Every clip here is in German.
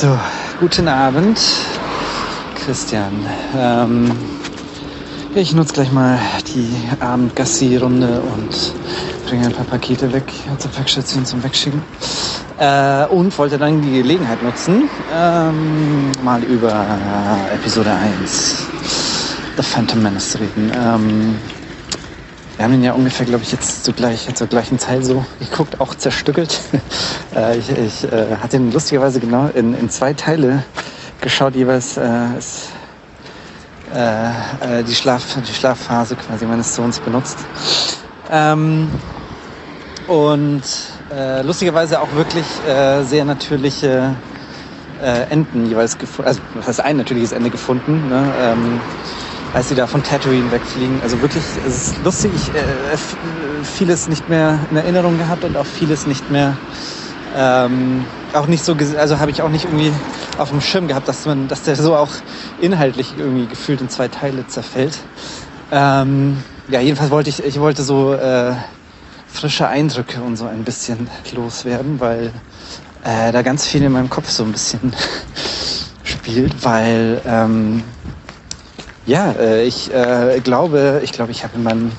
So, guten Abend, Christian. Ähm, ich nutze gleich mal die Abendgassi-Runde und bringe ein paar Pakete weg zur Packstation zum Wegschicken. Äh, und wollte dann die Gelegenheit nutzen, ähm, mal über Episode 1, The Phantom Menace zu reden. Ähm, wir haben ihn ja ungefähr, glaube ich, jetzt zur, gleich, zur gleichen Zeit so geguckt, auch zerstückelt. äh, ich ich äh, hatte ihn lustigerweise genau in, in zwei Teile geschaut, jeweils äh, ist, äh, äh, die, Schlaf, die Schlafphase quasi meines Sohns benutzt. Ähm, und äh, lustigerweise auch wirklich sehr natürliche Enden jeweils gefunden. Also das heißt ein natürliches Ende gefunden. Ne? Ähm, als sie da von Tatooine wegfliegen. Also wirklich, es ist lustig, ich äh, vieles nicht mehr in Erinnerung gehabt und auch vieles nicht mehr, ähm, auch nicht so, also habe ich auch nicht irgendwie auf dem Schirm gehabt, dass man, dass der so auch inhaltlich irgendwie gefühlt in zwei Teile zerfällt. Ähm, ja, jedenfalls wollte ich, ich wollte so äh, frische Eindrücke und so ein bisschen loswerden, weil äh, da ganz viel in meinem Kopf so ein bisschen spielt, weil ähm, ja, äh, ich äh, glaube, ich glaube, ich habe in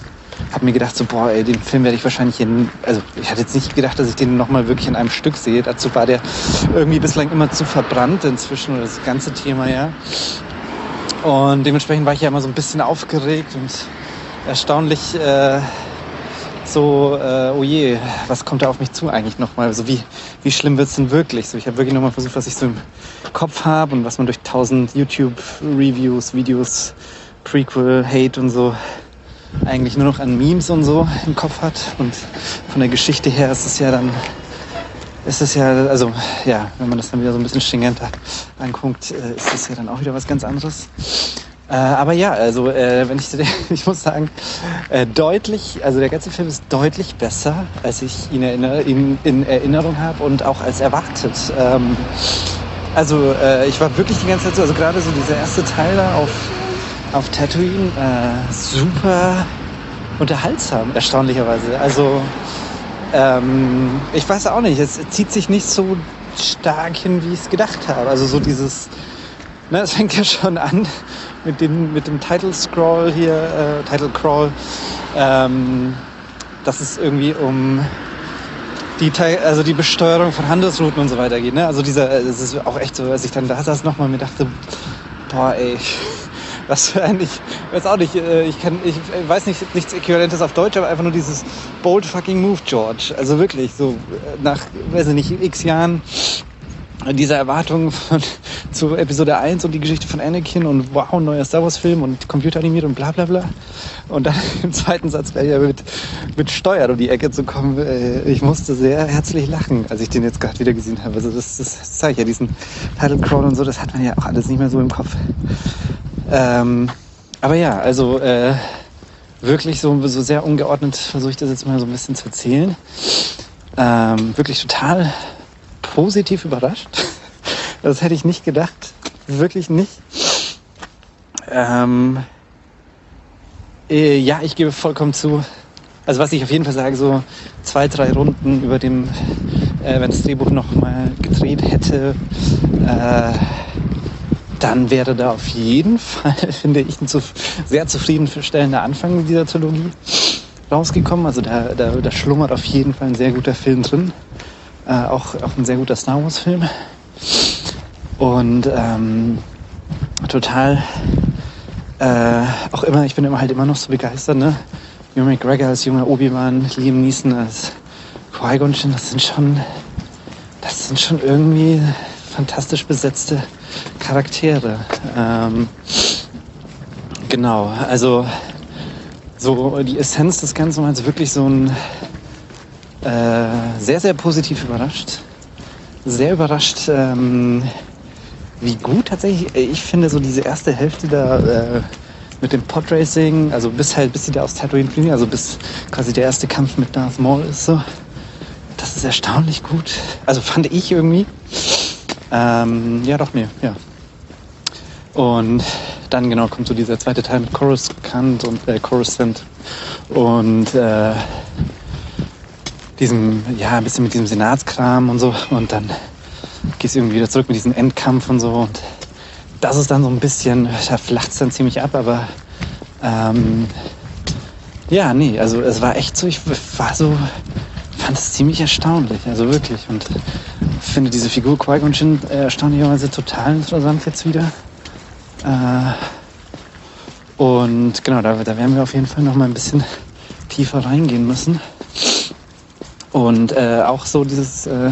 habe mir gedacht, so, boah, ey, den Film werde ich wahrscheinlich in, also ich hatte jetzt nicht gedacht, dass ich den nochmal wirklich in einem Stück sehe. Dazu war der irgendwie bislang immer zu verbrannt inzwischen, oder das ganze Thema, ja. Und dementsprechend war ich ja immer so ein bisschen aufgeregt und erstaunlich äh, so, äh, oh je, was kommt da auf mich zu eigentlich nochmal? Also wie, wie schlimm wird's denn wirklich? So, ich habe wirklich nochmal versucht, was ich so im Kopf habe und was man durch tausend YouTube-Reviews, Videos, Prequel, Hate und so eigentlich nur noch an Memes und so im Kopf hat. Und von der Geschichte her ist es ja dann, ist es ja, also ja, wenn man das dann wieder so ein bisschen stringenter anguckt, äh, ist es ja dann auch wieder was ganz anderes. Äh, aber ja, also äh, wenn ich, ich muss sagen, äh, deutlich, also der ganze Film ist deutlich besser, als ich ihn erinnere, in, in Erinnerung habe und auch als erwartet. Ähm, also äh, ich war wirklich die ganze Zeit so, also gerade so dieser erste Teil da auf, auf Tatooine, äh, super unterhaltsam, erstaunlicherweise. Also ähm, ich weiß auch nicht, es zieht sich nicht so stark hin, wie ich es gedacht habe. Also so dieses, ne, es fängt ja schon an mit dem, mit dem Title Scroll hier, äh, Title Crawl, ähm, dass es irgendwie um die, also die Besteuerung von Handelsrouten und so weiter geht. Ne? Also dieser, es ist auch echt so, als ich dann da saß nochmal mir dachte, boah ey, was für ein, ich weiß auch nicht, äh, ich kann, ich weiß nicht, nichts Äquivalentes auf Deutsch, aber einfach nur dieses bold fucking move, George. Also wirklich, so äh, nach, weiß ich nicht, x Jahren dieser Erwartungen von, zu Episode 1 und die Geschichte von Anakin und wow, neuer Star Wars Film und computeranimiert und bla bla bla. Und dann im zweiten Satz wäre ja mit, mit Steuern um die Ecke zu kommen. Äh, ich musste sehr herzlich lachen, als ich den jetzt gerade wieder gesehen habe. Also das, das, zeige ich ja, diesen Title Crawl und so, das hat man ja auch alles nicht mehr so im Kopf. Ähm, aber ja, also äh, wirklich so, so sehr ungeordnet versuche ich das jetzt mal so ein bisschen zu erzählen. Ähm, wirklich total positiv überrascht. Das hätte ich nicht gedacht. Wirklich nicht. Ähm, äh, ja, ich gebe vollkommen zu. Also was ich auf jeden Fall sage, so zwei, drei Runden über dem, äh, wenn das Drehbuch noch mal gedreht hätte, äh, dann wäre da auf jeden Fall, finde ich, ein zu, sehr zufriedenstellender Anfang dieser Trilogie rausgekommen. Also da, da, da schlummert auf jeden Fall ein sehr guter Film drin. Äh, auch, auch ein sehr guter Star Wars-Film. Und ähm, total, äh, auch immer, ich bin immer halt immer noch so begeistert, ne? Hugh McGregor als junger Obi-Wan, Liam Neeson als Qui-Gon das sind schon, das sind schon irgendwie fantastisch besetzte Charaktere. Ähm, genau, also so die Essenz des Ganzen war jetzt wirklich so ein äh, sehr, sehr positiv überrascht. Sehr überrascht, ähm, wie gut tatsächlich, äh, ich finde so diese erste Hälfte da äh, mit dem Podracing, also bis halt, bis sie da aus Tatooine fliegen, also bis quasi der erste Kampf mit Darth Maul ist so. Das ist erstaunlich gut. Also fand ich irgendwie. Ähm, ja, doch, mir, ja. Und dann genau kommt so dieser zweite Teil mit Coruscant und äh, Coruscant und äh, diesem, ja, ein bisschen mit diesem Senatskram und so. Und dann gehst irgendwie wieder zurück mit diesem Endkampf und so. Und das ist dann so ein bisschen, da flacht es dann ziemlich ab, aber ähm, ja, nee, also es war echt so, ich war so, fand es ziemlich erstaunlich, also wirklich. Und finde diese Figur Qui-Gon Jinn äh, erstaunlicherweise total interessant jetzt wieder. Äh, und genau, da, da werden wir auf jeden Fall noch mal ein bisschen tiefer reingehen müssen. Und äh, auch so dieses, äh,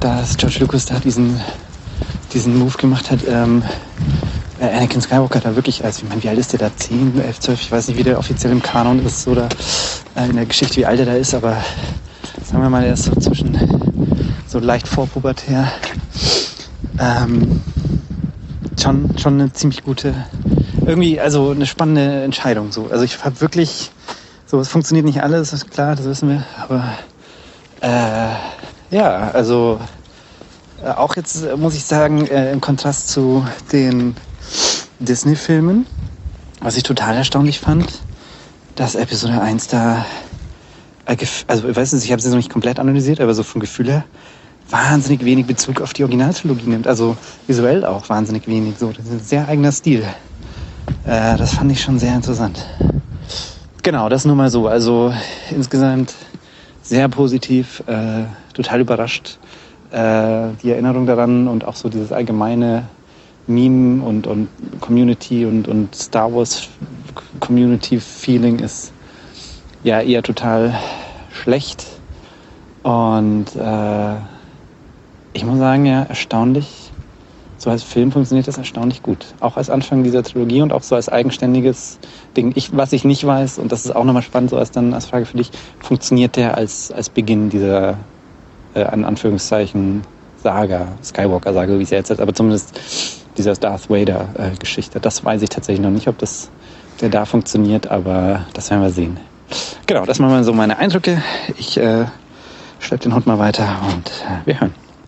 dass George Lucas da diesen, diesen Move gemacht hat, ähm, äh, Anakin Skywalker da wirklich als, ich meine, wie alt ist der da? 10, 11, 12, ich weiß nicht, wie der offiziell im Kanon ist oder äh, in der Geschichte, wie alt er da ist, aber sagen wir mal, er ist so zwischen so leicht vorpubertär. Ähm, schon, schon eine ziemlich gute, irgendwie, also eine spannende Entscheidung. So. Also ich habe wirklich, so es funktioniert nicht alles, ist klar, das wissen wir, aber äh, ja, also äh, auch jetzt äh, muss ich sagen, äh, im Kontrast zu den Disney-Filmen, was ich total erstaunlich fand, dass Episode 1 da, äh, also ich weiß nicht, ich habe sie noch nicht komplett analysiert, aber so vom Gefühl her, wahnsinnig wenig Bezug auf die Originaltrilogie nimmt. Also visuell auch wahnsinnig wenig. So, das ist ein sehr eigener Stil. Äh, das fand ich schon sehr interessant. Genau, das nur mal so. Also insgesamt sehr positiv, äh, total überrascht. Äh, die Erinnerung daran und auch so dieses allgemeine Meme und, und Community und, und Star Wars Community Feeling ist ja eher total schlecht. Und äh, ich muss sagen, ja, erstaunlich. So als Film funktioniert das erstaunlich gut. Auch als Anfang dieser Trilogie und auch so als eigenständiges Ding. Ich, was ich nicht weiß, und das ist auch nochmal spannend, so als dann als Frage für dich, funktioniert der als, als Beginn dieser, äh, an Anführungszeichen, Saga, Skywalker-Saga, wie es jetzt ist, aber zumindest dieser Darth Vader-Geschichte. Das weiß ich tatsächlich noch nicht, ob das der da funktioniert, aber das werden wir sehen. Genau, das waren mal so meine Eindrücke. Ich äh, schleppe den Hund mal weiter und äh, wir hören.